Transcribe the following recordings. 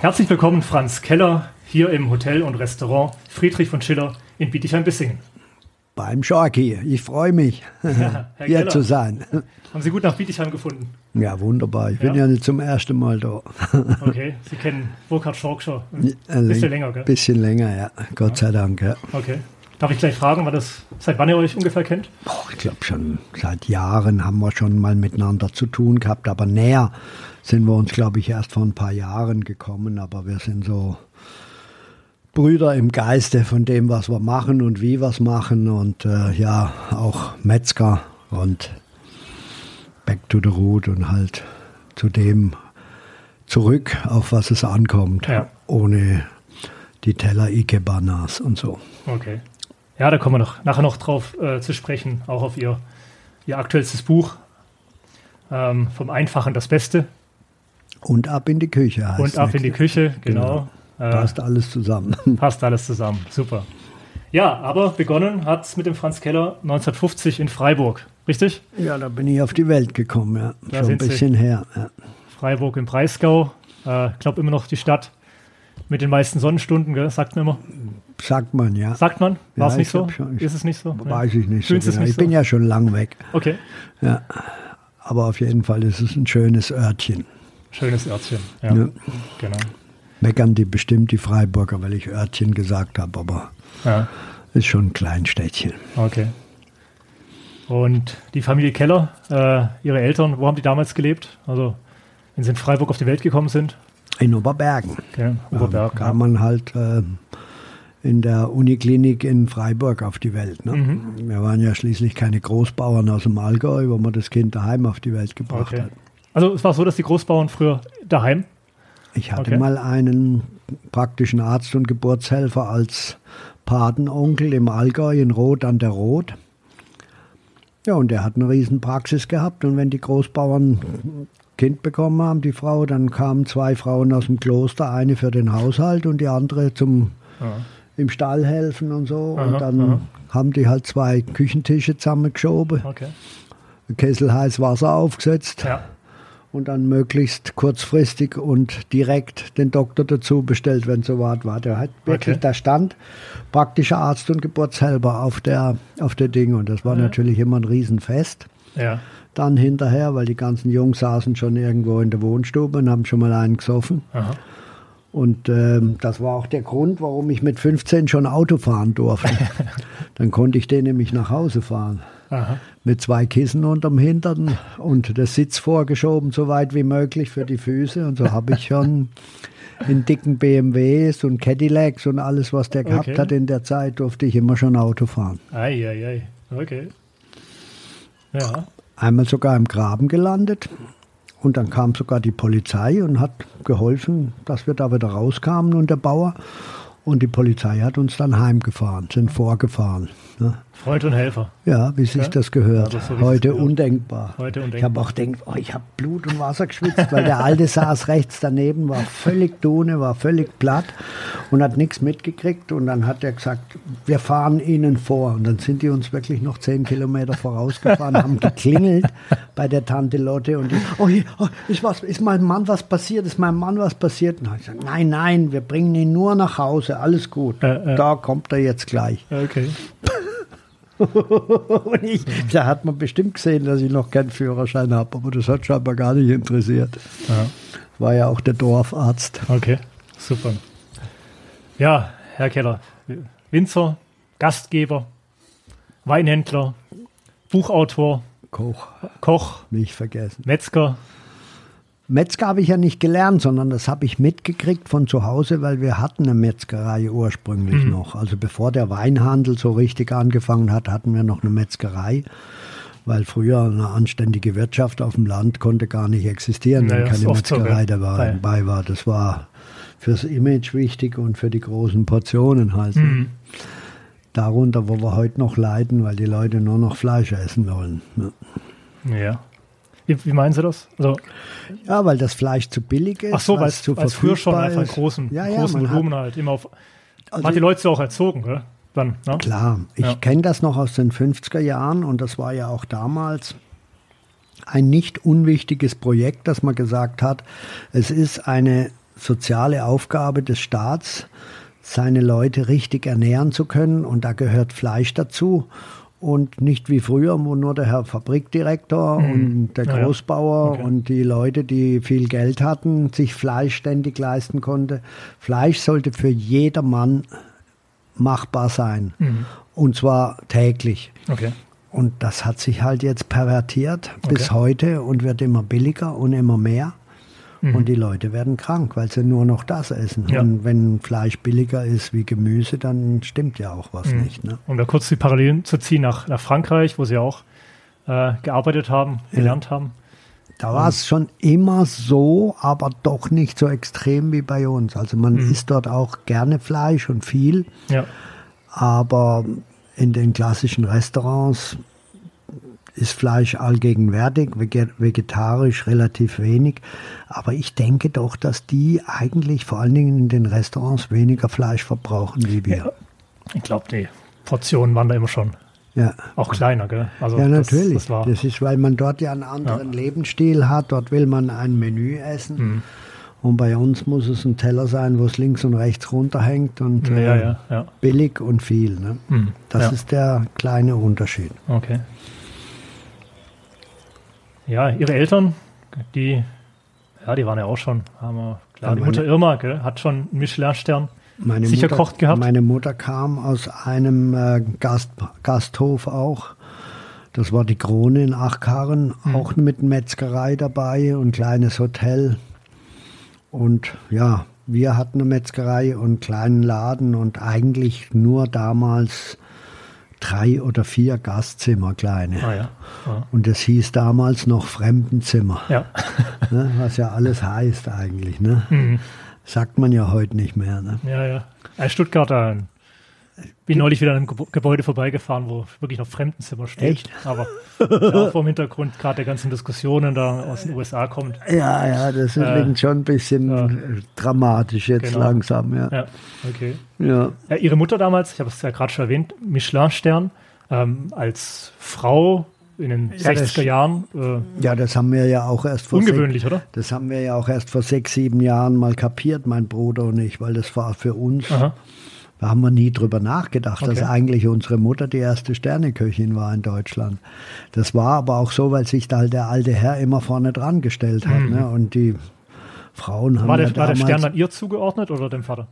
Herzlich willkommen, Franz Keller, hier im Hotel und Restaurant Friedrich von Schiller in Bietigheim-Bissingen. Beim Schorki. Ich freue mich, Ja, hier Keller. zu sein. Haben Sie gut nach Bietigheim gefunden? Ja, wunderbar. Ich bin Ja. ja nicht zum ersten Mal da. Okay, Sie kennen Burkhard Schork schon ein Ein bisschen länger, gell? Bisschen länger, ja. Gott sei Dank, ja. Okay. Darf ich gleich fragen, wann das, seit wann ihr euch ungefähr kennt? Boah, ich glaube schon seit Jahren haben wir schon mal miteinander zu tun gehabt, aber näher sind wir uns, glaube ich, erst vor ein paar Jahren gekommen, aber wir sind so Brüder im Geiste von dem, was wir machen und wie wir es machen und äh, ja, auch Metzger und back to the root und halt zu dem zurück, auf was es ankommt, Ja. ohne die Teller Ikebanas und so. Okay. Ja, da kommen wir noch, nachher noch drauf äh, zu sprechen, auch auf Ihr, Ihr aktuellstes Buch. Ähm, vom Einfachen das Beste Und ab in die Küche heißt und ab in die. Küche, genau. Äh, Passt alles zusammen. passt alles zusammen, super. Ja, aber begonnen hat es mit dem Franz Keller 1950 in Freiburg, richtig? Ja, da bin ich auf die Welt gekommen, ja. Da Schon ein sind Sie. bisschen her. Ja. Freiburg im Breisgau. Äh, Ich glaube immer noch die Stadt mit den meisten Sonnenstunden, gell? sagt man immer. Sagt man, ja. Sagt man? War es Ja, nicht ich so? schon. Ist es nicht so? Weiß ich nicht so genau. nicht Ich bin so? ja schon lang weg. Okay, Ja. Aber auf jeden Fall ist es ein schönes Örtchen. schönes Örtchen. Ja, Ja. genau. Meckern die bestimmt die Freiburger, weil ich Örtchen gesagt habe, aber Ja, ist schon ein Kleinstädtchen. okay. Und die Familie Keller, äh, ihre Eltern, wo haben die damals gelebt? Also, wenn sie in Freiburg auf die Welt gekommen sind? In Oberbergen. Okay, Oberberg. Da kam man halt äh, in der Uniklinik in Freiburg auf die Welt. Ne? Mhm. Wir waren ja schließlich keine Großbauern aus dem Allgäu, wo man das Kind daheim auf die Welt gebracht Okay. hat. Also, es war so, dass die Großbauern früher daheim. Ich hatte Okay. mal einen praktischen Arzt und Geburtshelfer als Patenonkel im Allgäu in Rot an der Rot. Ja, und der hat eine riesen Praxis gehabt. Und wenn die Großbauern Kind bekommen haben, die Frau, dann kamen zwei Frauen aus dem Kloster, eine für den Haushalt und die andere zum Ja. im Stall helfen und so. Aha, und dann aha. haben die halt zwei Küchentische zusammengeschoben, Okay. ein Kessel heiß Wasser aufgesetzt Ja. und dann möglichst kurzfristig und direkt den Doktor dazu bestellt, wenn so weit war. Der hat wirklich, Okay. da stand praktischer Arzt und Geburtshelfer auf der, auf der Ding und das war Ja. natürlich immer ein Riesenfest. Ja. Dann hinterher, weil die ganzen Jungs saßen schon irgendwo in der Wohnstube und haben schon mal einen gesoffen. Aha. Und ähm, das war auch der Grund, warum ich mit 15 schon Auto fahren durfte. Dann konnte ich den nämlich nach Hause fahren. Aha. Mit zwei Kissen unterm Hintern und der Sitz vorgeschoben, so weit wie möglich für die Füße. Und so habe ich schon in dicken BMWs und Cadillacs und alles, was der gehabt Okay. hat in der Zeit, durfte ich immer schon Auto fahren. Ei, ei, ei. Okay. Ja. Einmal sogar im Graben gelandet. Und dann kam sogar die Polizei und hat geholfen, dass wir da wieder rauskamen und der Bauer. Und die Polizei hat uns dann heimgefahren, sind vorgefahren. Ne? Freund und Helfer. Ja, wie sich Ja. das gehört. Ja, so, Heute gehört. undenkbar. Heute Ich undenkbar. habe auch gedacht, oh, ich habe Blut und Wasser geschwitzt, weil der Alte saß rechts daneben, war völlig dune, war völlig platt und hat nichts mitgekriegt. Und dann hat er gesagt, wir fahren Ihnen vor. Und dann sind die uns wirklich noch zehn Kilometer vorausgefahren, haben geklingelt bei der Tante Lotte und die, oh, hier, oh ist, was, ist meinem Mann was passiert? Ist meinem Mann was passiert? Und dann habe ich gesagt, nein, nein, wir bringen ihn nur nach Hause, alles gut. Äh, äh. Da kommt er jetzt gleich. Okay. Und ich, da hat man bestimmt gesehen, dass ich noch keinen Führerschein habe, aber das hat scheinbar gar nicht interessiert. Ja. War ja auch der Dorfarzt. Okay. Super. Ja, Herr Keller. Winzer, Gastgeber, Weinhändler, Buchautor, Koch, Koch, nicht vergessen. Metzger. Metzger habe ich ja nicht gelernt, sondern das habe ich mitgekriegt von zu Hause, weil wir hatten eine Metzgerei ursprünglich Mhm. noch. Also bevor der Weinhandel so richtig angefangen hat, hatten wir noch eine Metzgerei. Weil früher eine anständige Wirtschaft auf dem Land konnte gar nicht existieren, Naja, wenn keine so, Metzgerei gell? dabei Ja. war. Das war fürs Image wichtig und für die großen Portionen halt. ne? Mhm. Darunter, wo wir heute noch leiden, weil die Leute nur noch Fleisch essen wollen. ne? Ja. Wie, wie meinen Sie das? Also, Ja, weil das Fleisch zu billig ist. ach so, weil es früher schon einfach in ist. großen, ja, ja, großen man hat- Volumen halt immer auf. Also hat die Leute so auch erzogen, gell? Dann, ne? Klar, ich Ja. kenne das noch aus den 50er Jahren und das war ja auch damals ein nicht unwichtiges Projekt, dass man gesagt hat, es ist eine soziale Aufgabe des Staats, seine Leute richtig ernähren zu können. Und da gehört Fleisch dazu. Und nicht wie früher, wo nur der Herr Fabrikdirektor mhm. und der Großbauer okay. und die Leute, die viel Geld hatten, sich Fleisch ständig leisten konnte. Fleisch sollte für jedermann machbar sein. Mhm. Und zwar täglich. Okay. Und das hat sich halt jetzt pervertiert okay. bis heute und wird immer billiger und immer mehr. Mhm. Und die Leute werden krank, weil sie nur noch das essen. Ja. Und wenn Fleisch billiger ist wie Gemüse, dann stimmt ja auch was mhm. nicht. Ne? Um da kurz die Parallelen zu ziehen nach, nach Frankreich, wo sie auch äh, gearbeitet haben, gelernt ja. haben. Da war es schon immer so, aber doch nicht so extrem wie bei uns. Also man mhm. isst dort auch gerne Fleisch und viel. Ja. Aber in den klassischen Restaurants ist Fleisch allgegenwärtig, vegetarisch relativ wenig. Aber ich denke doch, dass die eigentlich vor allen Dingen in den Restaurants weniger Fleisch verbrauchen wie wir. Ja, ich glaube, die Portionen waren da immer schon ja. auch kleiner, gell? Also ja, natürlich. Das, das, das, ist, weil man dort ja einen anderen ja. Lebensstil hat. Dort will man ein Menü essen. Mhm. Und bei uns muss es ein Teller sein, wo es links und rechts runterhängt und ja, äh, billig und viel. Ne? Mhm, das ist der kleine Unterschied. Okay. Ja, ihre Eltern, die, ja, die waren ja auch schon, haben wir, klar, die Mutter Irma gell, hat schon einen Michelin-Stern sicher Mutter, kocht gehabt. Meine Mutter kam aus einem äh, Gast, Gasthof auch. Das war die Krone in Achkarren, mhm. auch mit Metzgerei dabei und kleines Hotel. Und ja, wir hatten eine Metzgerei und einen kleinen Laden und eigentlich nur damals drei oder vier Gastzimmer kleine. Ah, ja. ah. Und das hieß damals noch Fremdenzimmer. Ja. ne, was ja alles heißt eigentlich. Ne? Mhm. Sagt man ja heute nicht mehr. Ne? Ja, ja. Ein Stuttgarter bin neulich wieder an einem Gebäude vorbeigefahren, wo wirklich noch Fremdenzimmer steht. Echt? Aber ja, vom Hintergrund gerade der ganzen Diskussionen da aus den USA kommt. Ja, ja, das äh, schon ein bisschen ja. dramatisch jetzt genau. langsam. Ja, ja okay. Ja. Ihre Mutter damals, ich habe es ja gerade schon erwähnt, Michelin-Stern, ähm, als Frau in den ja, 60er das, Jahren. Äh, ja, das haben wir ja auch erst vor ungewöhnlich, sechs, oder? Das haben wir ja auch erst vor sechs, sieben Jahren mal kapiert, mein Bruder und ich, weil das war für uns Aha. Da haben wir nie drüber nachgedacht, okay. dass eigentlich unsere Mutter die erste Sterneköchin war in Deutschland. Das war aber auch so, weil sich da halt der alte Herr immer vorne dran gestellt hat. Mhm. Ne? Und die Frauen haben war der, ja War der Stern dann ihr zugeordnet oder dem Vater?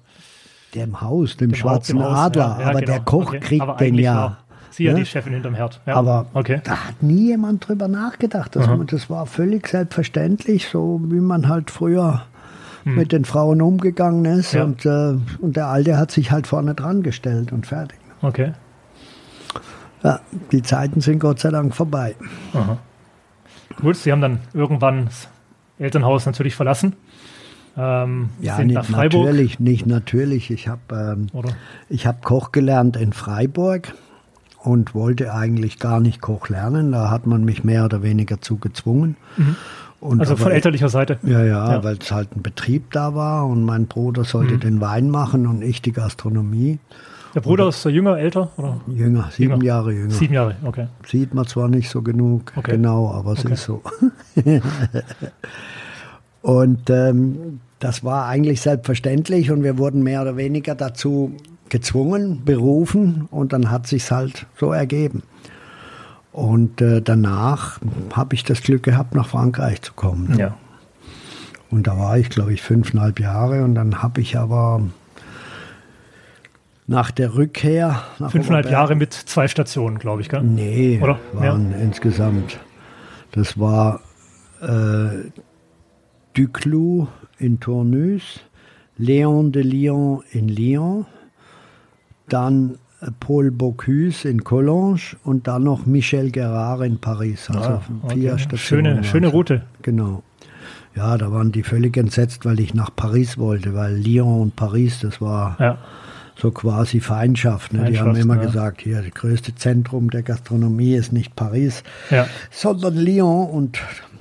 Dem Haus, dem, dem schwarzen Haus, Adler. Ja, ja, aber genau. der Koch okay. kriegt aber den ja. Sie ja ne? die Chefin hinterm Herd. Ja. Aber okay. da hat nie jemand drüber nachgedacht. Das, das war völlig selbstverständlich, so wie man halt früher hm. mit den Frauen umgegangen ist. Ja. Und, äh, und der Alte hat sich halt vorne dran gestellt und fertig. Okay. Ja, die Zeiten sind Gott sei Dank vorbei. Aha. Gut, Sie haben dann irgendwann das Elternhaus natürlich verlassen. Ähm, ja, nicht natürlich, nicht natürlich. Ich habe ähm, hab Koch gelernt in Freiburg und wollte eigentlich gar nicht Koch lernen. Da hat man mich mehr oder weniger zu gezwungen. Mhm. Und also von elterlicher Seite? Ja, ja, ja. weil es halt ein Betrieb da war und mein Bruder sollte mhm. den Wein machen und ich die Gastronomie. Der Bruder und, ist jünger, älter? Oder? Jünger, sieben jünger. Jahre jünger. Sieben Jahre, okay. Sieht man zwar nicht so genug, okay. genau, aber es okay. ist so. und ähm, das war eigentlich selbstverständlich und wir wurden mehr oder weniger dazu gezwungen, berufen und dann hat sich halt so ergeben. Und äh, danach habe ich das Glück gehabt, nach Frankreich zu kommen. Ja. Und da war ich, glaube ich, fünfeinhalb Jahre und dann habe ich aber nach der Rückkehr. Nach Fünfeinhalb Oberberg, Jahre mit zwei Stationen, glaube ich, gell? Nee, Oder? waren ja. insgesamt. Das war äh, Duclos in Tournus, Léon de Lyon in Lyon, dann Paul Bocuse in Collonges und dann noch Michel Gerard in Paris. Also ah, okay. vier Stationen. Schöne, schöne Route. Genau. Ja, da waren die völlig entsetzt, weil ich nach Paris wollte, weil Lyon und Paris, das war ja. so quasi Feindschaft. Ne? Feindschaft die haben immer ja. gesagt, hier, das größte Zentrum der Gastronomie ist nicht Paris, ja. sondern Lyon. Und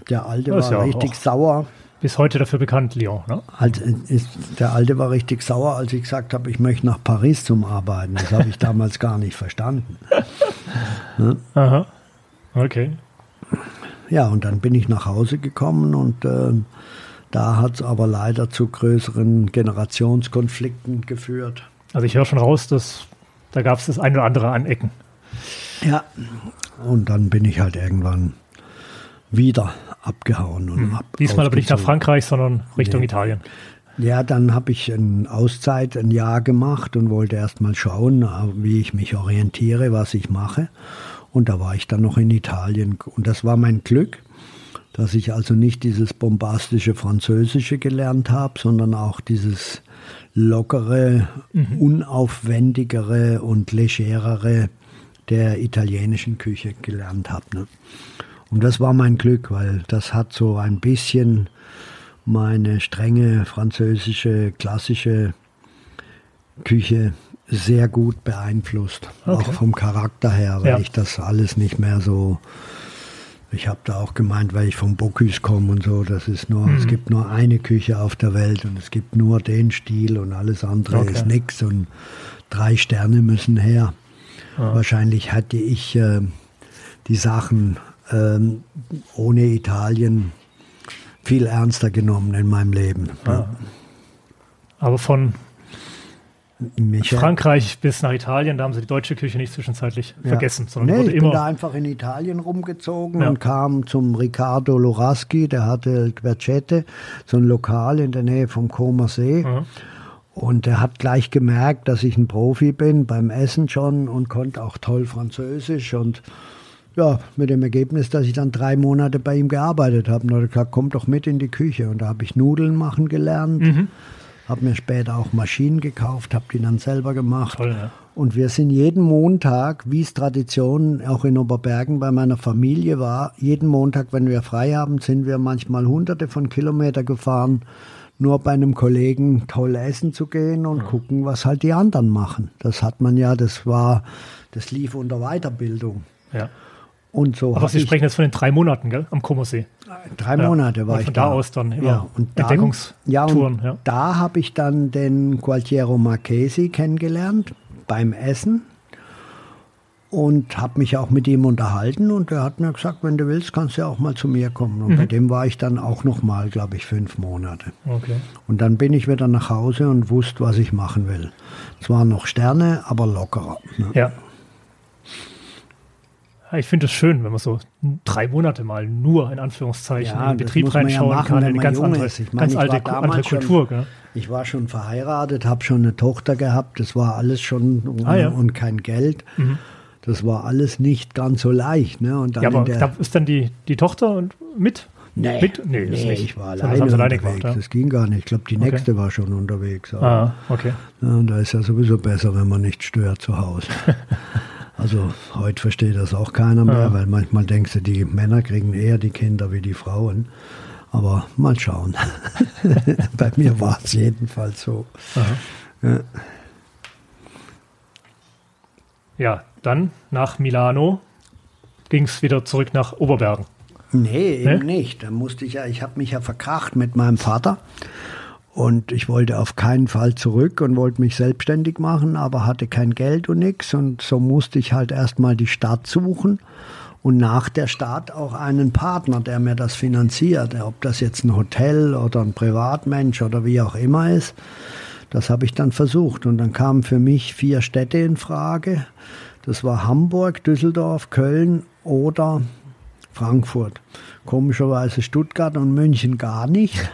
der Alte war richtig sauer bis heute dafür bekannt, Lyon. Ne? Also ist, der Alte war richtig sauer, als ich gesagt habe, ich möchte nach Paris zum Arbeiten. Das habe ich damals gar nicht verstanden. ne? Aha. Okay. Ja, und dann bin ich nach Hause gekommen und äh, Da hat es aber leider zu größeren Generationskonflikten geführt. Also ich höre schon raus, dass da gab es das ein oder andere Anecken. Ja, und dann bin ich halt irgendwann wieder abgehauen. Und Hm. ab, Diesmal aber nicht nach. Frankreich, sondern Richtung Nee. Italien. Ja, dann habe ich eine Auszeit ein Jahr gemacht und wollte erst mal schauen, wie ich mich orientiere, was ich mache. Und da war ich dann noch in Italien. Und das war mein Glück, dass ich also nicht dieses bombastische Französische gelernt habe, sondern auch dieses lockere, unaufwendigere und legerere der italienischen Küche gelernt habe. Ne? Und das war mein Glück, weil das hat so ein bisschen meine strenge französische klassische Küche sehr gut beeinflusst. Okay. Auch vom Charakter her, weil Ja. ich das alles nicht mehr so. Ich habe da auch gemeint, weil ich vom Bocuse komme und so, das ist nur, Mhm. es gibt nur eine Küche auf der Welt und es gibt nur den Stil und alles andere Okay. ist nix und drei Sterne müssen her. Ja. Wahrscheinlich hatte ich äh, die Sachen ähm, ohne Italien viel ernster genommen in meinem Leben. Ah. Aber von Michael? Frankreich bis nach Italien, da haben sie die deutsche Küche nicht zwischenzeitlich Ja. vergessen, sondern nee, ich bin da einfach in Italien rumgezogen Ja. und kam zum Riccardo Loraschi, der hatte El Quercete, so ein Lokal in der Nähe vom Comer See. Ja. Und er hat gleich gemerkt, dass ich ein Profi bin, beim Essen schon und konnte auch toll Französisch. Und ja, mit dem Ergebnis, dass ich dann drei Monate bei ihm gearbeitet habe. Und er hat gesagt, komm doch mit in die Küche. Und da habe ich Nudeln machen gelernt, Mhm. habe mir später auch Maschinen gekauft, habe die dann selber gemacht. Toll, ne? Und wir sind jeden Montag, wie es Tradition auch in Oberbergen bei meiner Familie war, jeden Montag, wenn wir frei haben, sind wir manchmal hunderte von Kilometer gefahren, nur bei einem Kollegen toll essen zu gehen und gucken, was halt die anderen machen. Das hat man ja, das war, das lief unter Weiterbildung. Ja. Und so Aber Sie sprechen jetzt von den drei Monaten, gell? Am Komosee. drei Ja. Monate war Und ich von da. da aus dann ja, und dann, Entdeckungstouren, ja, und ja. da habe ich dann den Gualtiero Marchesi kennengelernt beim Essen und habe mich auch mit ihm unterhalten und er hat mir gesagt, wenn du willst, kannst du ja auch mal zu mir kommen. Und bei Mhm. dem war ich dann auch noch mal, glaube ich, fünf Monate. Okay. Und dann bin ich wieder nach Hause und wusste, was ich machen will. Es waren noch Sterne, aber lockerer. Ne? Ja. Ich finde es schön, wenn man so drei Monate mal nur in Anführungszeichen Ja, in den Betrieb man ja reinschauen machen, kann, in eine ganz andere, meine, ganz alte, andere schon- Kultur. Gell? Ich war schon verheiratet, habe schon eine Tochter gehabt, das war alles schon Ah, ja. und kein Geld. Mhm. Das war alles nicht ganz so leicht. Ne? Und dann Ja, aber der, da ist dann die, die Tochter und mit? nee, mit? Nee, nee, ich war alleine das alleine unterwegs. gemacht. Das ging gar nicht. Ich glaube, die Okay. nächste war schon unterwegs. Ah, okay. ja, und da ist ja sowieso besser, wenn man nicht stört zu Hause. also heute versteht das auch keiner mehr, Ja. weil manchmal denkst du, die Männer kriegen eher die Kinder wie die Frauen. Aber mal schauen. Bei mir war es jedenfalls so. Ja. Ja, dann nach Milano ging es wieder zurück nach Oberbergen. Nee, eben Nee? nicht. Da musste ich ja, ich habe mich ja verkracht mit meinem Vater und ich wollte auf keinen Fall zurück und wollte mich selbstständig machen, aber hatte kein Geld und nichts und so musste ich halt erstmal die Stadt suchen und nach der Stadt auch einen Partner, der mir das finanziert, ob das jetzt ein Hotel oder ein Privatmensch oder wie auch immer ist. Das habe ich dann versucht und dann kamen für mich vier Städte in Frage. Das war Hamburg, Düsseldorf, Köln oder Frankfurt. Komischerweise Stuttgart und München gar nicht.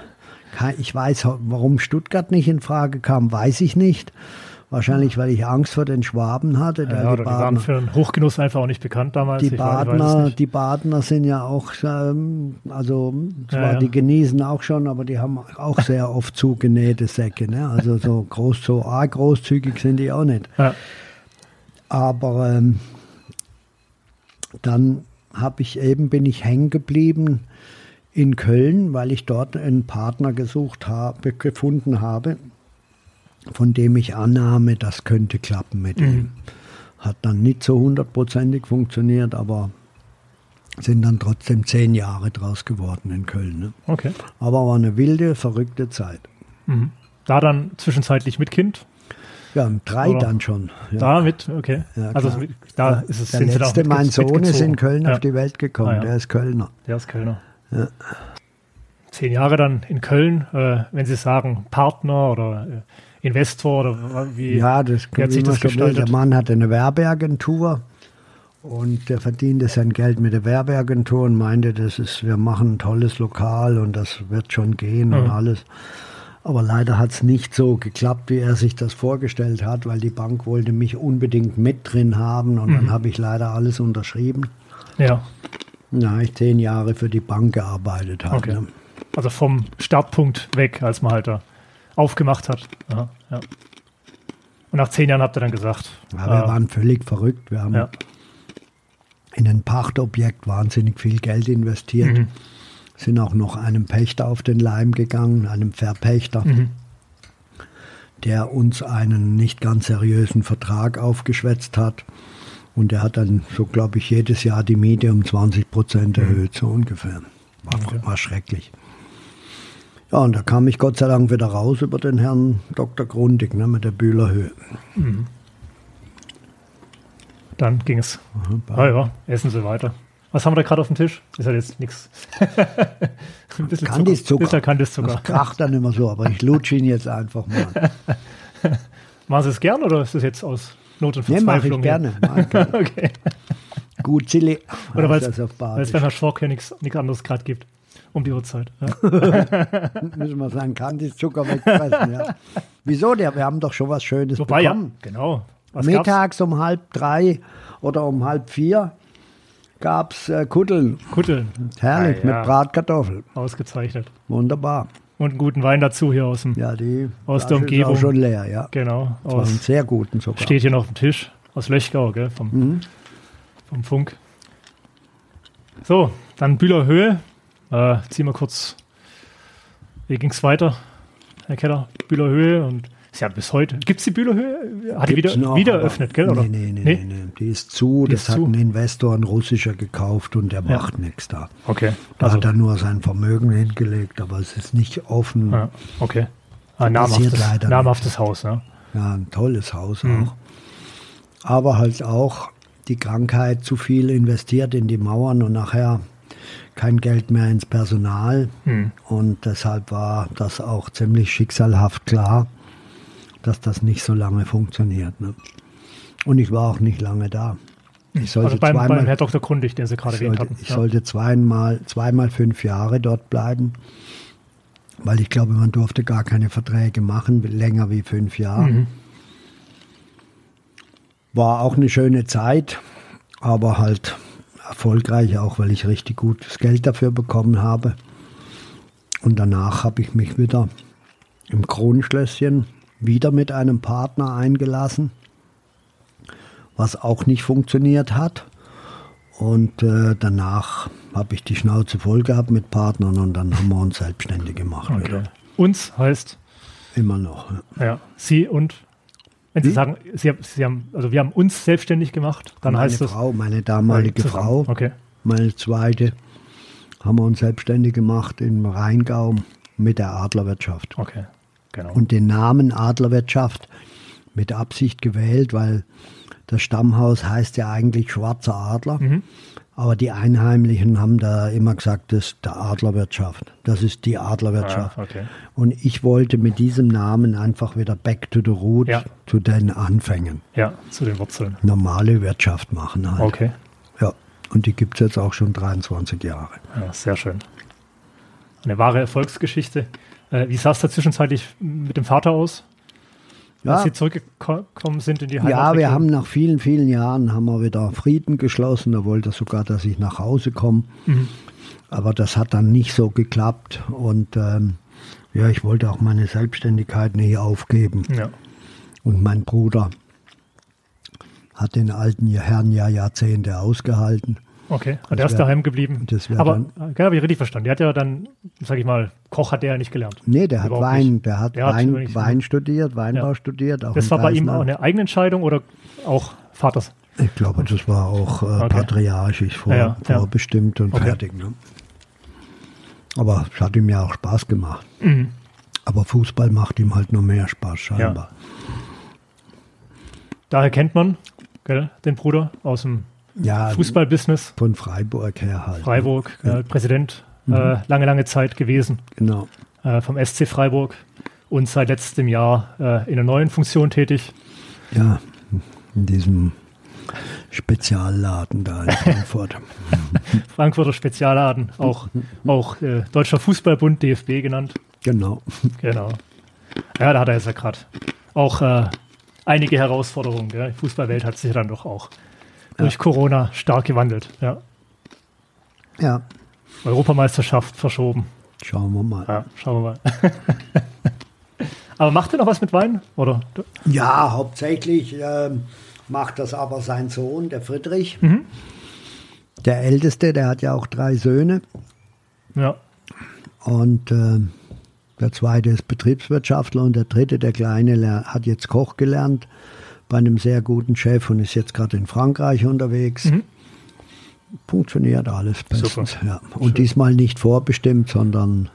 Ich weiß, warum Stuttgart nicht in Frage kam, weiß ich nicht. Wahrscheinlich, weil ich Angst vor den Schwaben hatte. Ja, die oder die waren Badener- für den Hochgenuss einfach auch nicht bekannt damals. die Badener, die Badener sind ja auch, ähm, also zwar Ja, ja. die genießen auch schon, aber die haben auch sehr oft zugenähte Säcke. Ne? Also so groß, so arg großzügig sind die auch nicht. Ja, Aber ähm, dann habe ich eben bin ich hängen geblieben in Köln, weil ich dort einen Partner gesucht habe, gefunden habe, von dem ich annahme, das könnte klappen mit Mhm. ihm. Hat dann nicht so hundertprozentig funktioniert, aber sind dann trotzdem zehn Jahre draus geworden in Köln. Ne? okay. Aber war eine wilde, verrückte Zeit. Mhm. Da dann zwischenzeitlich mit Kind. Ja, drei Oder- dann schon. Ja. Da mit, okay. Ja, also da Ja, ist es der sind letzte, mein Sohn ist in. Köln auf die Welt gekommen, Ah, der ist Kölner. Der ist Kölner. Ja. zehn Jahre dann in Köln, äh, wenn Sie sagen Partner oder äh, Investor oder wie, ja, das wie hat sich das gestaltet? Der Mann hatte eine Werbeagentur und der verdiente sein Geld mit der Werbeagentur und meinte, das ist, wir machen ein tolles Lokal und das wird schon gehen mhm. und alles. Aber leider hat es nicht so geklappt, wie er sich das vorgestellt hat, weil die Bank wollte mich unbedingt mit drin haben und mhm. dann habe ich leider alles unterschrieben. Ja. Na, ich zehn Jahre für die Bank gearbeitet habe. Okay. Ne? Also vom Startpunkt weg, als man halt da aufgemacht hat. Aha, ja. Und nach zehn Jahren habt ihr dann gesagt. Ja, wir äh, waren völlig verrückt. Wir haben ja in ein Pachtobjekt wahnsinnig viel Geld investiert. Mhm. Sind auch noch einem Pächter auf den Leim gegangen, einem Verpächter, mhm. der uns einen nicht ganz seriösen Vertrag aufgeschwätzt hat. Und der hat dann, so glaube ich, jedes Jahr die Miete um 20 Prozent erhöht, so ungefähr. War, okay. war schrecklich. Ja, und da kam ich Gott sei Dank wieder raus über den Herrn Dr. Grundig ne, mit der Bühlerhöhe. Mhm. Dann ging es. Ah ja, essen Sie weiter. Was haben wir da gerade auf dem Tisch? Ist ja jetzt nichts. Ein bisschen Kandiszucker. Bisschen Kandiszucker. Das kracht dann immer so, aber ich lutsche ihn jetzt einfach mal. Machen Sie es gern oder ist das jetzt aus Not und Verzweiflung? Nee, mache ich gerne. gerne. okay. Gut, Silly. Oder weil es bei ja nichts anderes gerade gibt. Um die Uhrzeit. Ja. Müssen wir sagen, Kandiszucker wegfressen, ja. Wieso? Der, wir haben doch schon was Schönes Wobei, bekommen. Ja, genau. Was Mittags gab's? um halb drei oder um halb vier gab es äh, Kutteln. Kutteln. Herrlich, ah, ja. mit Bratkartoffeln. Ausgezeichnet. Wunderbar. Und einen guten Wein dazu hier aus, dem, ja, die aus der Umgebung. Ist auch schon leer, ja. Genau. Aus, einen sehr guten sogar. Steht hier noch auf dem Tisch. Aus Löchgau, gell? Vom, mhm. vom Funk. So, dann Bühler Höhe. Äh, ziehen wir kurz. Wie ging es weiter, Herr Keller? Bühler Höhe und ist ja bis heute. Gibt es die Bühlerhöhe? Hat Gibt's die wieder, noch, wieder eröffnet, gell? Oder? Nee, nee, nee, nee, nee, Die ist zu. Die das ist hat zu. ein Investor, ein russischer gekauft und der macht ja. nichts da. Okay. Da also, hat er nur sein Vermögen hingelegt, aber es ist nicht offen. Ja, okay. Ah, namhaftes, namhaftes Haus, ne? Ja, ein tolles Haus mhm. auch. Aber halt auch die Krankheit zu viel investiert in die Mauern und nachher kein Geld mehr ins Personal. Mhm. Und deshalb war das auch ziemlich schicksalhaft klar dass das nicht so lange funktioniert. Ne? Und ich war auch nicht lange da. Ich sollte also beim, zweimal, beim Herr Dr. Kundig, den Sie gerade erwähnt hatten. Ich ja. sollte zweimal, zweimal fünf Jahre dort bleiben, weil ich glaube, man durfte gar keine Verträge machen, länger wie fünf Jahre. Mhm. War auch eine schöne Zeit, aber halt erfolgreich, auch weil ich richtig gutes Geld dafür bekommen habe. Und danach habe ich mich wieder im Kronschlösschen wieder mit einem Partner eingelassen, was auch nicht funktioniert hat. Und äh, danach habe ich die Schnauze voll gehabt mit Partnern und dann haben wir uns selbstständig gemacht. Okay. Uns heißt? Immer noch. Ja, ja Sie und? Wenn Sie Wie? sagen, Sie, Sie, haben, also wir haben uns selbstständig gemacht, dann meine heißt das. Frau, meine damalige Frau, okay. meine zweite, haben wir uns selbstständig gemacht im Rheingau mit der Adlerwirtschaft. Okay. Genau. Und den Namen Adlerwirtschaft mit Absicht gewählt, weil das Stammhaus heißt ja eigentlich Schwarzer Adler. Mhm. Aber die Einheimlichen haben da immer gesagt, das ist der Adlerwirtschaft. Das ist die Adlerwirtschaft. Ah, okay. Und ich wollte mit diesem Namen einfach wieder back to the root, ja. zu den Anfängen. Ja, zu den Wurzeln. Normale Wirtschaft machen halt. Okay. Ja, und die gibt es jetzt auch schon 23 Jahre. Ja, sehr schön. Eine wahre Erfolgsgeschichte. Äh, wie sah es da zwischenzeitlich mit dem Vater aus? Ja. Als Sie zurückgekommen sind in die Heimat? Ja, wir haben nach vielen, vielen Jahren haben wir wieder Frieden geschlossen. Er wollte sogar, dass ich nach Hause komme. Mhm. Aber das hat dann nicht so geklappt. Und ähm, ja, ich wollte auch meine Selbstständigkeit nicht aufgeben. Ja. Und mein Bruder hat den alten Herrn ja Jahrzehnte ausgehalten. Okay, und der ist daheim geblieben. Aber, dann, habe ich richtig verstanden. Der hat ja dann, sag ich mal, Koch hat der ja nicht gelernt. Nee, der hat Wein, der hat der Wein, hat Wein studiert, Weinbau ja. studiert. das war bei ihm auch eine eigene Entscheidung oder auch Vaters? Ich glaube, das war auch äh, okay. patriarchisch vor, ja, ja, vorbestimmt und okay. fertig. Ne? Aber es hat ihm ja auch Spaß gemacht. Mhm. Aber Fußball macht ihm halt nur mehr Spaß, scheinbar. Daher kennt man gell, den Bruder aus dem ja, Fußballbusiness. Von Freiburg her halt. Freiburg, ja. äh, Präsident mhm. äh, lange, lange Zeit gewesen. Genau. Äh, vom SC Freiburg und seit letztem Jahr äh, in einer neuen Funktion tätig. Ja, in diesem Spezialladen da in Frankfurt. Frankfurter Spezialladen, auch, auch äh, Deutscher Fußballbund, DFB genannt. Genau. Genau. Ja, da hat er jetzt ja gerade auch äh, einige Herausforderungen. Gell? Die Fußballwelt hat sich dann doch auch. Durch Corona stark gewandelt. Ja. ja. Europameisterschaft verschoben. Schauen wir mal. Ja, schauen wir mal. aber macht ihr noch was mit Wein? Oder? Ja, hauptsächlich äh, macht das aber sein Sohn, der Friedrich. Mhm. Der Älteste, der hat ja auch drei Söhne. Ja. Und äh, der zweite ist Betriebswirtschaftler und der dritte, der Kleine, hat jetzt Koch gelernt bei einem sehr guten Chef und ist jetzt gerade in Frankreich unterwegs. Mhm. Funktioniert alles bestens. Ja. Und Schön. diesmal nicht vorbestimmt, sondern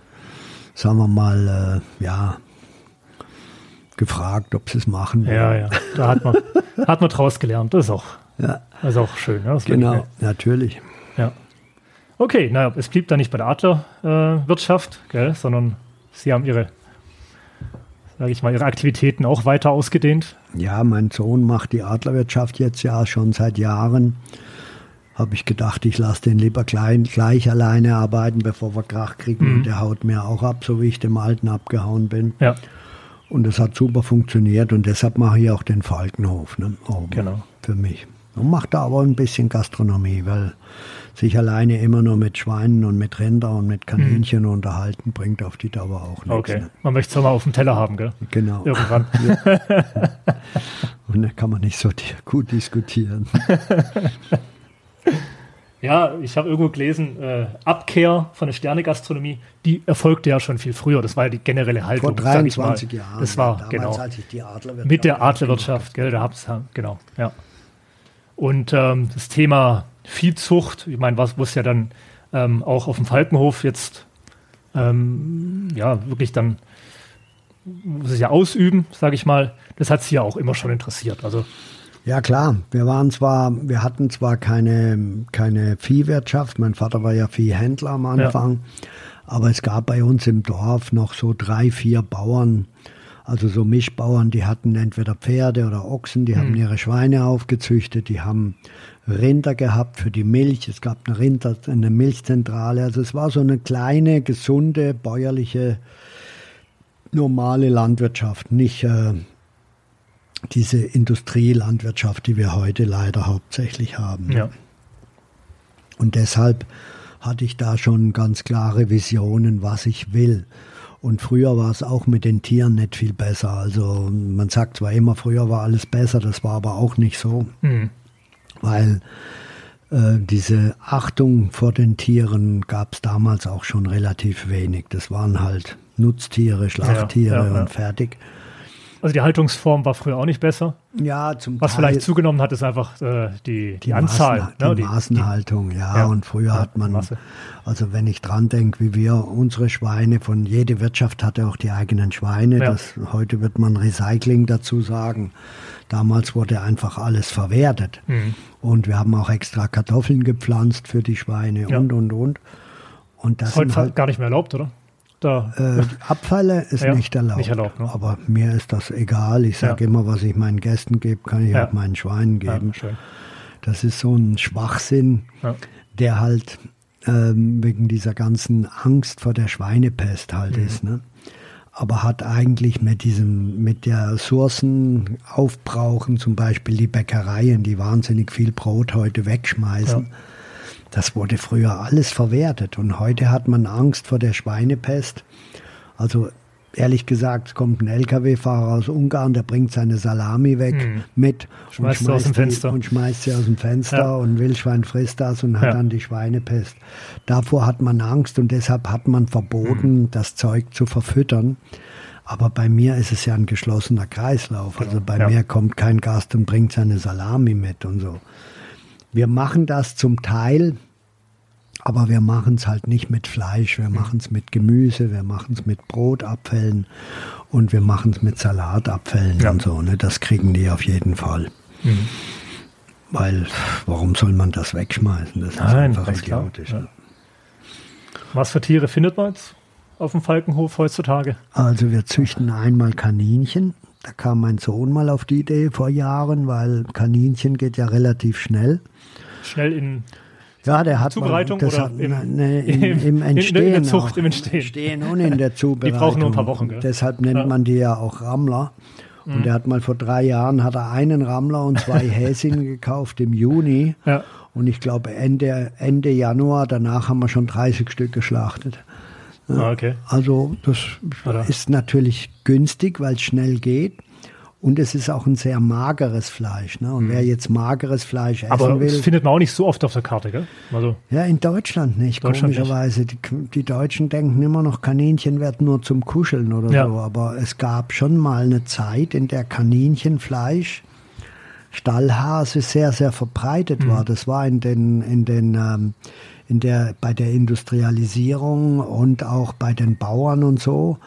sagen wir mal, äh, ja, gefragt, ob sie es machen. Ja, ja, da hat man, hat man draus gelernt. Das ist auch, ja. das ist auch schön. Ja, genau, natürlich. Ja. Okay, naja, es blieb da nicht bei der Adlerwirtschaft, äh, sondern Sie haben Ihre, sage ich mal, Ihre Aktivitäten auch weiter ausgedehnt. Ja, mein Sohn macht die Adlerwirtschaft jetzt ja schon seit Jahren. Habe ich gedacht, ich lasse den lieber klein, gleich alleine arbeiten, bevor wir Krach kriegen. Mhm. Und der haut mir auch ab, so wie ich dem Alten abgehauen bin. Ja. Und es hat super funktioniert und deshalb mache ich auch den Falkenhof ne, genau. für mich. Und mache da aber ein bisschen Gastronomie, weil sich alleine immer nur mit Schweinen und mit Rindern und mit Kaninchen mhm. unterhalten, bringt auf die Dauer auch nichts. Okay, ne? man möchte es mal auf dem Teller haben, gell? Genau. Irgendwann. Ja. und da kann man nicht so gut diskutieren. Ja, ich habe irgendwo gelesen, äh, Abkehr von der Sternegastronomie, die erfolgte ja schon viel früher. Das war ja die generelle Haltung. Vor 23 Jahren. Das war, damals, genau. Als ich die Adlerwirtschaft mit der Adlerwirtschaft, gell, da hab's, genau, ja. Und ähm, das Thema Viehzucht, ich meine, was muss ja dann ähm, auch auf dem Falkenhof jetzt ähm, ja wirklich dann muss es ja ausüben, sage ich mal. Das hat sie ja auch immer schon interessiert. Also ja klar, wir waren zwar, wir hatten zwar keine, keine Viehwirtschaft, mein Vater war ja Viehhändler am Anfang, ja. aber es gab bei uns im Dorf noch so drei, vier Bauern, also so Mischbauern, die hatten entweder Pferde oder Ochsen, die mhm. haben ihre Schweine aufgezüchtet, die haben Rinder gehabt für die Milch, es gab eine Rinder, eine Milchzentrale, also es war so eine kleine, gesunde, bäuerliche, normale Landwirtschaft, nicht äh, diese Industrielandwirtschaft, die wir heute leider hauptsächlich haben. Ja. Und deshalb hatte ich da schon ganz klare Visionen, was ich will. Und früher war es auch mit den Tieren nicht viel besser. Also man sagt zwar immer, früher war alles besser, das war aber auch nicht so. Mhm. Weil äh, diese Achtung vor den Tieren gab es damals auch schon relativ wenig. Das waren halt Nutztiere, Schlachttiere ja, ja, ja. und fertig. Also die Haltungsform war früher auch nicht besser. Ja, zum Was Teil vielleicht zugenommen hat, ist einfach äh, die, die, die, Anzahl. Maßen, ne? die, die Maßenhaltung, ja, ja, Und früher ja, hat man, also wenn ich dran denke, wie wir unsere Schweine, von jede Wirtschaft hatte auch die eigenen Schweine. Ja. Das, heute wird man Recycling dazu sagen. Damals wurde einfach alles verwertet. Mhm. Und wir haben auch extra Kartoffeln gepflanzt für die Schweine und, und, und. Und das ist heute halt, gar nicht mehr erlaubt, oder? Da äh, Abfälle ist ja, nicht erlaubt. Nicht erlaubt ne? Aber mir ist das egal. Ich sage ja. immer, was ich meinen Gästen gebe, kann ich auch meinen Schweinen geben. das ist so ein Schwachsinn, der halt ähm, wegen dieser ganzen Angst vor der Schweinepest halt mhm. ist. Ne? aber hat eigentlich mit diesem, mit der Ressourcen aufbrauchen, zum Beispiel die Bäckereien, die wahnsinnig viel Brot heute wegschmeißen. Ja. Das wurde früher alles verwertet und heute hat man Angst vor der Schweinepest. Also ehrlich gesagt, kommt ein LKW-Fahrer aus Ungarn, der bringt seine Salami weg hm. mit schmeißt und, schmeißt aus dem Fenster. Und schmeißt sie aus dem Fenster ja. und Wildschwein frisst das und hat ja. dann die Schweinepest. Davor hat man Angst und deshalb hat man verboten, hm. das Zeug zu verfüttern. Aber bei mir ist es ja ein geschlossener Kreislauf. Genau. Also bei ja. mir kommt kein Gast und bringt seine Salami mit und so. Wir machen das zum Teil, aber wir machen es halt nicht mit Fleisch, wir machen es mit Gemüse, wir machen es mit Brotabfällen und wir machen es mit Salatabfällen ja. und so. Ne? Das kriegen die auf jeden Fall. Mhm. Weil, warum soll man das wegschmeißen? Das ist Nein, einfach idiotisch. Ja. Was für Tiere findet man jetzt auf dem Falkenhof heutzutage? Also wir züchten einmal Kaninchen. Da kam mein Sohn mal auf die Idee vor Jahren, weil Kaninchen geht ja relativ schnell. Schnell in ja, der hat Zubereitung das oder hat, im- ne, im, im- im Entstehen. in der Zucht, auch. im Entstehen. Entstehen und in der Zubereitung. brauchen nur ein paar Wochen, gell? Deshalb nennt Ja. Mhm. man die ja auch Rammler. Und er hat mal vor drei Jahren hat er einen Rammler und zwei Häsinnen gekauft im Juni. Ja. Und ich glaube Ende, Ende Januar, danach haben wir schon 30 Stück geschlachtet. Ah, okay. Also das Oder? ist natürlich günstig, weil es schnell geht. Und es ist auch ein sehr mageres Fleisch. Ne? Und wer jetzt mageres Fleisch essen Mhm. Aber will, das findet man auch nicht so oft auf der Karte, gell? Also, ja, in Deutschland nicht, Deutschland nicht. komischerweise. Die, die Deutschen denken immer noch, Kaninchen werden nur zum Kuscheln oder Ja. so. Aber es gab schon mal eine Zeit, in der Kaninchenfleisch, Stallhase sehr, sehr verbreitet Mhm. war. Das war in den, in den, ähm, in der, bei der Industrialisierung und auch bei den Bauern und so.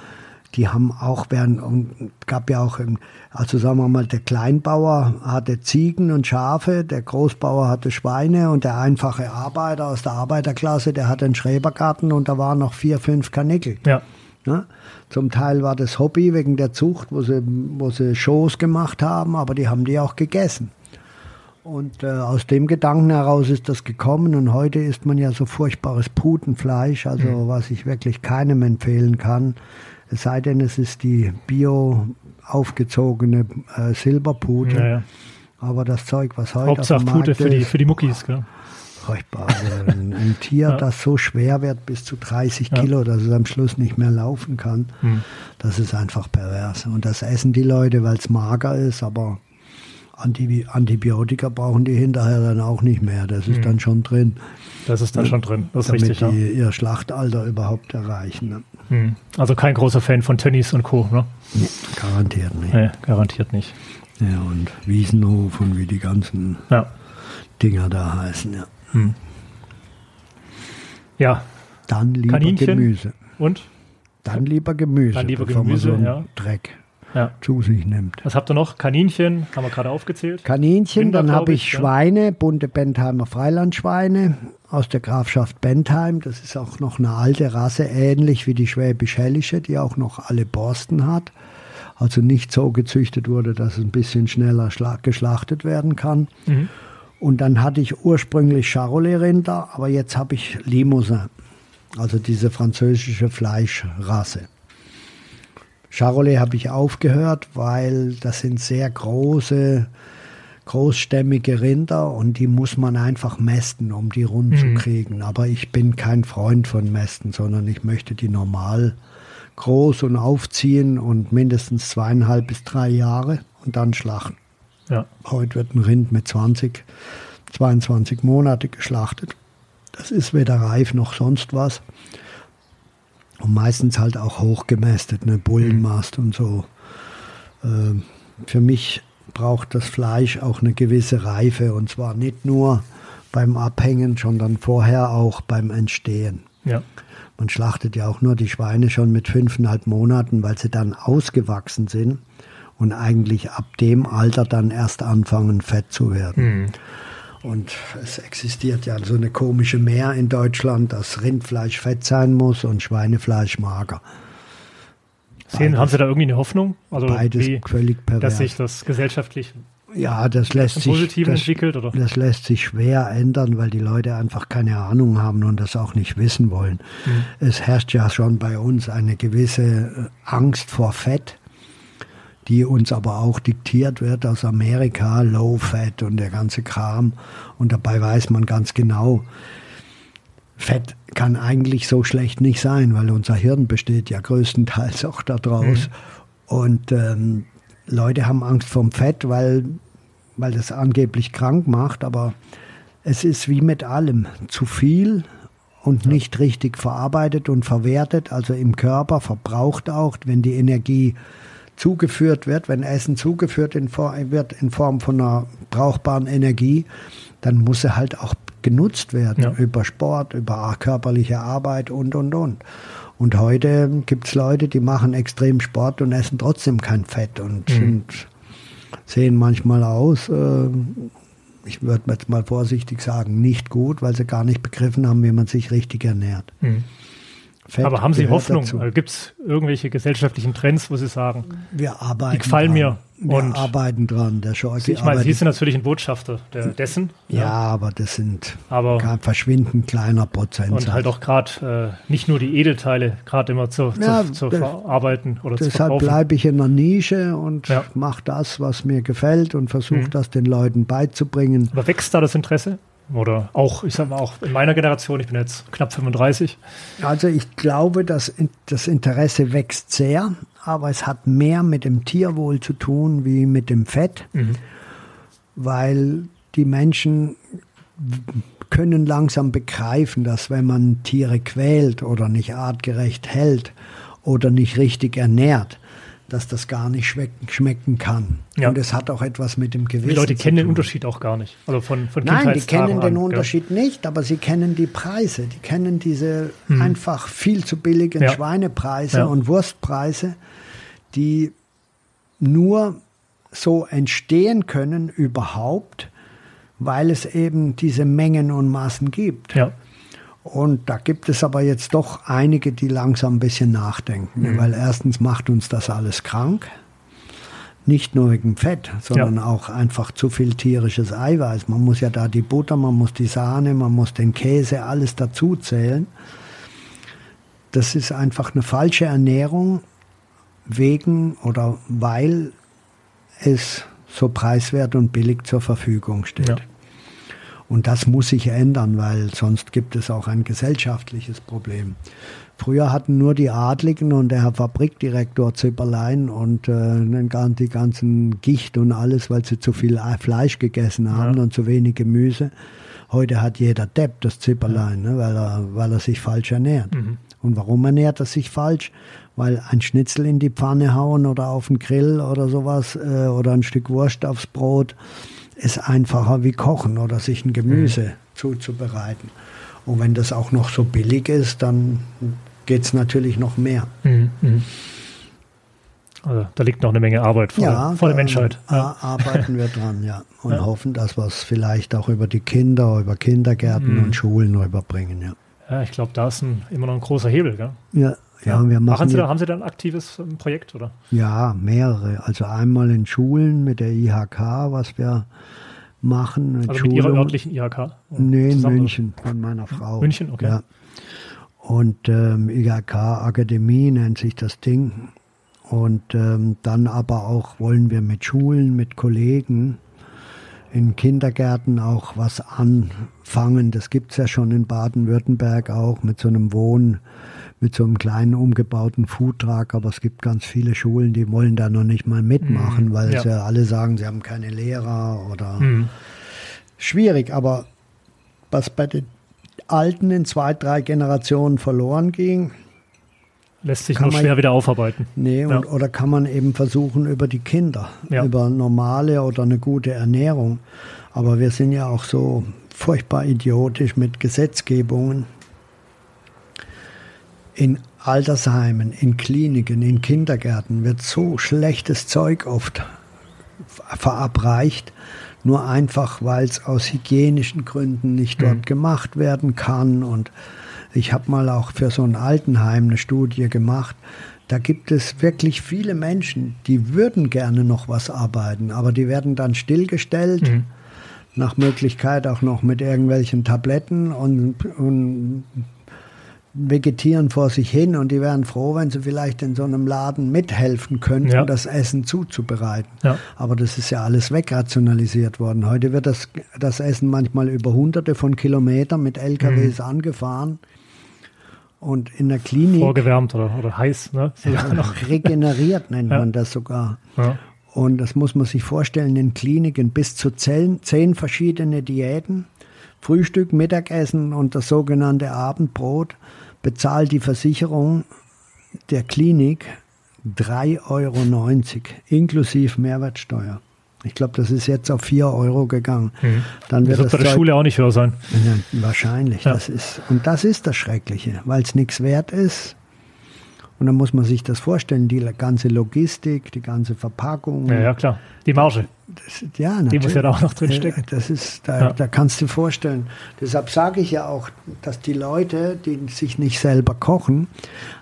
Die haben auch während, und gab ja auch, im- also sagen wir mal, der Kleinbauer hatte Ziegen und Schafe, der Großbauer hatte Schweine und der einfache Arbeiter aus der Arbeiterklasse, der hatte einen Schrebergarten und da waren noch vier, fünf Kanickel. ja. Ne? Zum Teil war das Hobby wegen der Zucht, wo sie, wo sie Shows gemacht haben, aber die haben die auch gegessen. Und äh, aus dem Gedanken heraus ist das gekommen und heute isst man ja so furchtbares Putenfleisch, also was ich wirklich keinem empfehlen kann. Es sei denn, es ist die bio aufgezogene äh, Silberpute. Ja, ja. Aber das Zeug, was heute Hauptsache auf dem Pute Markt für die, für die Muckis, gell? furchtbar. Also ein, ein Tier, Ja. das so schwer wird, bis zu 30 Ja. Kilo, dass es am Schluss nicht mehr laufen kann, Hm. das ist einfach pervers. Und das essen die Leute, weil es mager ist, aber Antibi Antibiotika brauchen die hinterher dann auch nicht mehr. Das ist dann schon drin, Das ist da schon drin. Das ist damit richtig, ja. die ihr Schlachtalter überhaupt erreichen. Ne? Hm. Also kein großer Fan von Tönnies und Co., ne? Nee, garantiert nicht. Nee, garantiert nicht. Ja, und Wiesenhof und wie die ganzen Ja. Dinger da heißen. Ja. Ja. Dann lieber Kaninchen? Gemüse. Und? Dann lieber Gemüse, Dann lieber Gemüse, so ja. Dreck Ja. zu sich nimmt. Was habt ihr noch? Kaninchen, haben wir gerade aufgezählt. Kaninchen, Rinder, dann habe ich ich, ja. Schweine, bunte Bentheimer Freilandschweine aus der Grafschaft Bentheim. Das ist auch noch eine alte Rasse, ähnlich wie die Schwäbisch-Hellische, die auch noch alle Borsten hat. Also nicht so gezüchtet wurde, dass es ein bisschen schneller schla- geschlachtet werden kann. Mhm. Und dann hatte ich ursprünglich Charolais-Rinder, aber jetzt habe ich Limousin, also diese französische Fleischrasse. Charolais habe ich aufgehört, weil das sind sehr große, großstämmige Rinder und die muss man einfach mästen, um die rund zu kriegen. Aber ich bin kein Freund von Mästen, sondern ich möchte die normal groß und aufziehen und mindestens zweieinhalb bis drei Jahre und dann schlachten. Ja. Heute wird ein Rind mit 20, 22 Monate geschlachtet. Das ist weder reif noch sonst was. Und meistens halt auch hochgemästet, ne Bullenmast und so. Ähm, für mich braucht das Fleisch auch eine gewisse Reife und zwar nicht nur beim Abhängen, sondern vorher auch beim Entstehen. Ja. Man schlachtet ja auch nur die Schweine schon mit fünfeinhalb Monaten, weil sie dann ausgewachsen sind und eigentlich ab dem Alter dann erst anfangen, fett zu werden. Hm. Und es existiert ja so eine komische Mehr in Deutschland, dass Rindfleisch fett sein muss und Schweinefleisch mager. Sehen, haben Sie da irgendwie eine Hoffnung? Also Beides wie, völlig pervers. dass sich das gesellschaftlich Ja, das lässt sich das, entwickelt? Oder? das lässt sich schwer ändern, weil die Leute einfach keine Ahnung haben und das auch nicht wissen wollen. Mhm. Es herrscht ja schon bei uns eine gewisse Angst vor Fett, die uns aber auch diktiert wird aus Amerika, Low Fat und der ganze Kram. Und dabei weiß man ganz genau, Fett kann eigentlich so schlecht nicht sein, weil unser Hirn besteht ja größtenteils auch daraus. Und ähm, Leute haben Angst vom Fett, weil, weil das angeblich krank macht, aber es ist wie mit allem zu viel und nicht richtig verarbeitet und verwertet, also im Körper verbraucht auch, wenn die Energie zugeführt wird, wenn Essen zugeführt in Form, wird in Form von einer brauchbaren Energie, dann muss er halt auch genutzt werden Ja. über Sport, über körperliche Arbeit und, und, und. Und heute gibt es Leute, die machen extrem Sport und essen trotzdem kein Fett und Mhm. sind, sehen manchmal aus, äh, ich würde jetzt mal vorsichtig sagen, nicht gut, weil sie gar nicht begriffen haben, wie man sich richtig ernährt. Mhm. Fett Aber haben Sie Hoffnung? Also Gibt es irgendwelche gesellschaftlichen Trends, wo Sie sagen, wir arbeiten die gefallen dran. mir? Wir und arbeiten dran. Der Scholz, ich meine, Sie sind natürlich ein Botschafter der, dessen. Ja, ja, aber das sind aber, ein verschwindend kleiner Prozent. Und halt auch gerade äh, nicht nur die Edelteile gerade immer zu, Ja, zu, zu das- verarbeiten oder zu Deshalb verkaufen. bleibe ich in der Nische und Ja. mache das, was mir gefällt und versuche Mhm. das den Leuten beizubringen. Aber wächst da das Interesse? Oder auch, ich sag mal, auch in meiner Generation, ich bin jetzt knapp 35. Also ich glaube, dass das Interesse wächst sehr, aber es hat mehr mit dem Tierwohl zu tun wie mit dem Fett, Mhm. weil die Menschen können langsam begreifen, dass wenn man Tiere quält oder nicht artgerecht hält oder nicht richtig ernährt, dass das gar nicht schmecken, schmecken kann. Ja. Und es hat auch etwas mit dem Gewissen Die Leute kennen den. Unterschied auch gar nicht. Also von, von Nein, die kennen den an? Unterschied nicht, aber sie kennen die Preise. Die kennen diese einfach viel zu billigen Hm. Ja. Schweinepreise Ja. und Wurstpreise, die nur so entstehen können überhaupt, weil es eben diese Mengen und Massen gibt. Ja. Und da gibt es aber jetzt doch einige, die langsam ein bisschen nachdenken, Mhm. weil erstens macht uns das alles krank. Nicht nur wegen Fett, sondern auch einfach zu viel tierisches Eiweiß. Man muss ja da die Butter, man muss die Sahne, man muss den Käse, alles dazu zählen. Das ist einfach eine falsche Ernährung wegen oder weil es so preiswert und billig zur Verfügung steht. Ja. Und das muss sich ändern, weil sonst gibt es auch ein gesellschaftliches Problem. Früher hatten nur die Adligen und der Herr Fabrikdirektor Zipperlein und äh, die ganzen Gicht und alles, weil sie zu viel Ei- Fleisch gegessen haben Ja. und zu wenig Gemüse. Heute hat jeder Depp das Zipperlein, ne, weil, er, weil er sich falsch ernährt. Mhm. Und warum ernährt er sich falsch? Weil ein Schnitzel in die Pfanne hauen oder auf den Grill oder sowas äh, oder ein Stück Wurst aufs Brot ist einfacher wie kochen oder sich ein Gemüse zuzubereiten. Und wenn das auch noch so billig ist, dann geht es natürlich noch mehr. Mhm. Mhm. Also da liegt noch eine Menge Arbeit vor, der, vor der da Menschheit. Ja. arbeiten wir dran, ja. Und Ja. hoffen, dass wir es vielleicht auch über die Kinder, über Kindergärten Mhm. und Schulen rüberbringen, ja. ja, ich glaube, da ist ein, immer noch ein großer Hebel. Gell? Ja, ja, wir machen Sie ja- da, haben Sie da ein aktives ähm, Projekt? Oder? Ja, mehrere. Also einmal in Schulen mit der IHK, was wir machen. Mit Also mit Ihrer örtlichen IHK? Nee, in? München, von meiner Frau. München, okay. Ja. Und ähm, IHK Akademie nennt sich das Ding. Und ähm, dann aber auch wollen wir mit Schulen, mit Kollegen in Kindergärten auch was anfangen. Das gibt es ja schon in Baden-Württemberg auch mit so einem Wohn, mit so einem kleinen umgebauten Foodtruck. Aber es gibt ganz viele Schulen, die wollen da noch nicht mal mitmachen, Mhm, weil ja. sie alle sagen, sie haben keine Lehrer oder Mhm. schwierig, aber was bei den Alten in zwei, drei Generationen verloren ging, Lässt sich nur man- schwer wieder aufarbeiten. nee, und, Ja. oder kann man eben versuchen über die Kinder, Ja. über normale oder eine gute Ernährung. Aber wir sind ja auch so furchtbar idiotisch mit Gesetzgebungen. In Altersheimen, in Kliniken, in Kindergärten wird so schlechtes Zeug oft verabreicht, nur einfach, weil es aus hygienischen Gründen nicht dort Mhm. gemacht werden kann. Und ich habe mal auch für so ein Altenheim eine Studie gemacht. Da gibt es wirklich viele Menschen, die würden gerne noch was arbeiten, aber die werden dann stillgestellt, Mhm. nach Möglichkeit auch noch mit irgendwelchen Tabletten und, und vegetieren vor sich hin und die wären froh, wenn sie vielleicht in so einem Laden mithelfen könnten, Ja. das Essen zuzubereiten. Ja. Aber das ist ja alles wegrationalisiert worden. Heute wird das, das Essen manchmal über hunderte von Kilometern mit LKWs Mhm. angefahren. Und in der Klinik Vorgewärmt oder, oder heiß. Ne? Regeneriert nennt Ja. man das sogar. Und das muss man sich vorstellen, in Kliniken bis zu zehn, zehn verschiedene Diäten. Frühstück, Mittagessen und das sogenannte Abendbrot bezahlt die Versicherung der Klinik 3,90 Euro inklusive Mehrwertsteuer. Ich glaube, das ist jetzt auf 4 Euro gegangen. Mhm. Dann Das wird wird das bei der Zeug- Schule auch nicht höher sein. ja, wahrscheinlich. Ja. Das ist, und das ist das Schreckliche, weil es nichts wert ist Und dann muss man sich das vorstellen, die ganze Logistik, die ganze Verpackung. Ja, ja klar. Die Marge. Das, ja, Die muss ja da auch noch drin stecken. Das ist, da, Ja. da kannst du dir vorstellen. Deshalb sage ich ja auch, dass die Leute, die sich nicht selber kochen,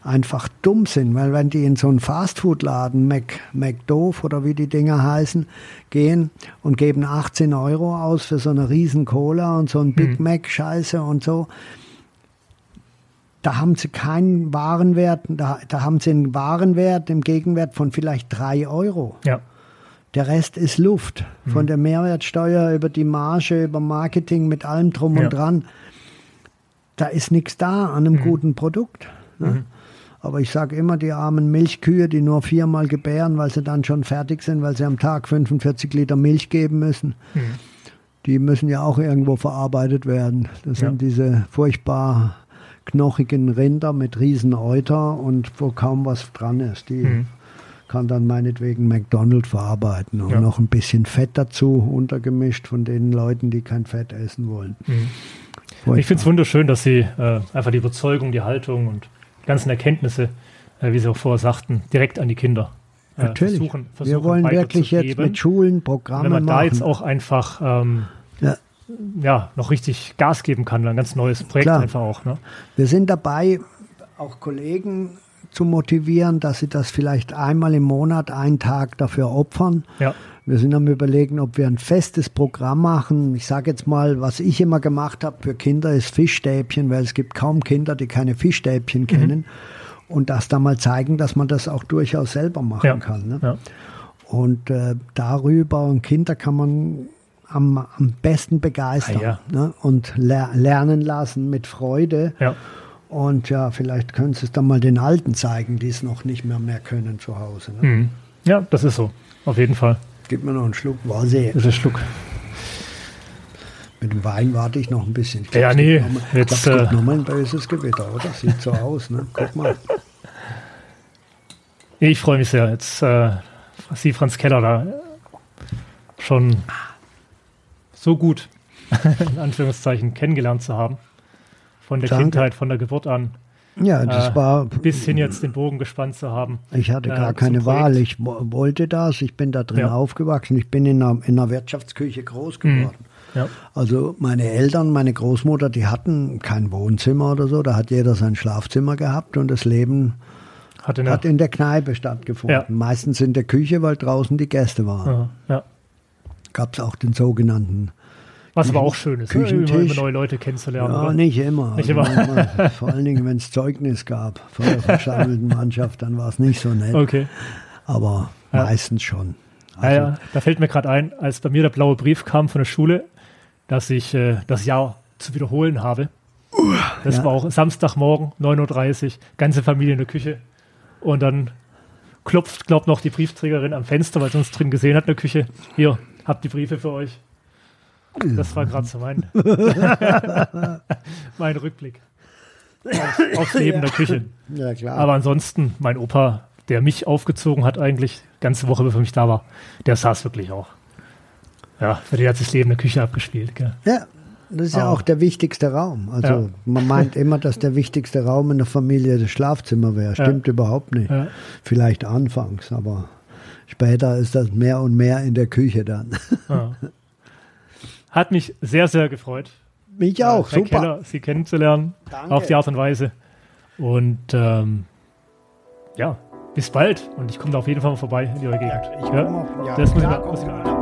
einfach dumm sind. Weil wenn die in so einen Fastfood-Laden, Mac, McDoof oder wie die Dinger heißen, gehen und geben 18 Euro aus für so eine riesen Cola und so ein Big Mhm. Mac-Scheiße und so, da haben sie keinen Warenwert, da, da haben sie einen Warenwert im Gegenwert von vielleicht 3 Euro. Ja. Der Rest ist Luft. Mhm. Von der Mehrwertsteuer über die Marge, über Marketing mit allem drum Ja. und dran. Da ist nichts da an einem Mhm. guten Produkt. Ne? Aber ich sage immer, die armen Milchkühe, die nur viermal gebären, weil sie dann schon fertig sind, weil sie am Tag 45 Liter Milch geben müssen, Mhm. die müssen ja auch irgendwo verarbeitet werden. Das Ja. sind diese furchtbar knochigen Rinder mit riesen Euter und wo kaum was dran ist. Die Mhm. kann dann meinetwegen McDonald's verarbeiten und Ja. noch ein bisschen Fett dazu untergemischt von den Leuten, die kein Fett essen wollen. Mhm. Ich finde es wunderschön, dass Sie äh, einfach die Überzeugung, die Haltung und die ganzen Erkenntnisse, äh, wie Sie auch vorher sagten, direkt an die Kinder äh, Natürlich. versuchen, Wir versuchen wollen wirklich jetzt mit Schulen Programme Wenn man da machen. jetzt auch einfach ähm, Ja. noch richtig Gas geben kann, ein ganz neues Projekt Klar. einfach auch. Ne? Wir sind dabei, auch Kollegen zu motivieren, dass sie das vielleicht einmal im Monat, einen Tag dafür opfern. Ja. Wir sind am überlegen, ob wir ein festes Programm machen. Ich sage jetzt mal, was ich immer gemacht habe für Kinder ist Fischstäbchen, weil es gibt kaum Kinder, die keine Mhm. Fischstäbchen kennen. Und das da mal zeigen, dass man das auch durchaus selber machen Ja. kann. Ne? Ja. Und äh, darüber und Kinder kann man am, am besten begeistern Ah, ja. ne? und ler lernen lassen mit Freude. Ja. Und ja, vielleicht können sie es dann mal den Alten zeigen, die es noch nicht mehr mehr können zu Hause. Ne? Mhm. ja, das ist so. Auf jeden Fall. Gib mir noch einen Schluck Wasser. Das ist Schluck. Mit dem Wein warte ich noch ein bisschen. Ich Ja, nee, noch mal- jetzt, glaub, gibt äh, noch mal ein böses Gewitter, oder? Sieht so aus, ne? Guck mal. Ich freue mich sehr, jetzt äh, Sie, Franz Keller, da schon so gut, in Anführungszeichen, kennengelernt zu haben. Von der Danke. Kindheit, von der Geburt an, Ja, das Äh, war. bis hin jetzt den Bogen gespannt zu haben. Ich hatte äh, gar zum keine Projekt. Wahl. Ich wo- wollte das. Ich bin da drin Ja. aufgewachsen. Ich bin in einer, in einer Wirtschaftsküche groß Mhm. geworden. Ja. Also meine Eltern, meine Großmutter, die hatten kein Wohnzimmer oder so. Da hat jeder sein Schlafzimmer gehabt und das Leben Hat in der, hat in der Kneipe stattgefunden. Ja. Meistens in der Küche, weil draußen die Gäste waren. ja. Gab es auch den sogenannten Was aber auch schön ist, ne? immer, Küchentisch. immer neue Leute kennenzulernen. Ja, oder? nicht immer. Nicht Also immer. manchmal, vor allen Dingen, wenn es Zeugnis gab von der versammelten Mannschaft, dann war es nicht so nett. Okay. Aber Ja. meistens schon. Also, ja, da fällt mir gerade ein, als bei mir der blaue Brief kam von der Schule, dass ich äh, das Jahr zu wiederholen habe. Das Ja. war auch Samstagmorgen, 9.30 Uhr, ganze Familie in der Küche. Und dann klopft, glaubt noch die Briefträgerin am Fenster, weil sie uns drin gesehen hat in der Küche. Hier, habt die Briefe für euch. Das war gerade so mein, mein Rückblick auf, aufs Leben der Küche. Ja, klar. Aber ansonsten, mein Opa, der mich aufgezogen hat eigentlich, ganze Woche bevor ich da war, der saß wirklich auch. Ja, für den hat sich das Leben in der Küche abgespielt. Gell? ja, das ist ja Aber- auch der wichtigste Raum. Also Ja. man meint immer, dass der wichtigste Raum in der Familie das Schlafzimmer wäre. Stimmt überhaupt nicht. Ja. Vielleicht anfangs, aber später ist das mehr und mehr in der Küche dann. Ja. Hat mich sehr, sehr gefreut, Mich auch, Herr super. Keller, Sie kennenzulernen, Danke. auf die Art und Weise. Und ähm, ja, bis bald. Und ich komme da auf jeden Fall mal vorbei in Ihre Gegend. Ich komm auch- ja, das muss ich mal, muss ich mal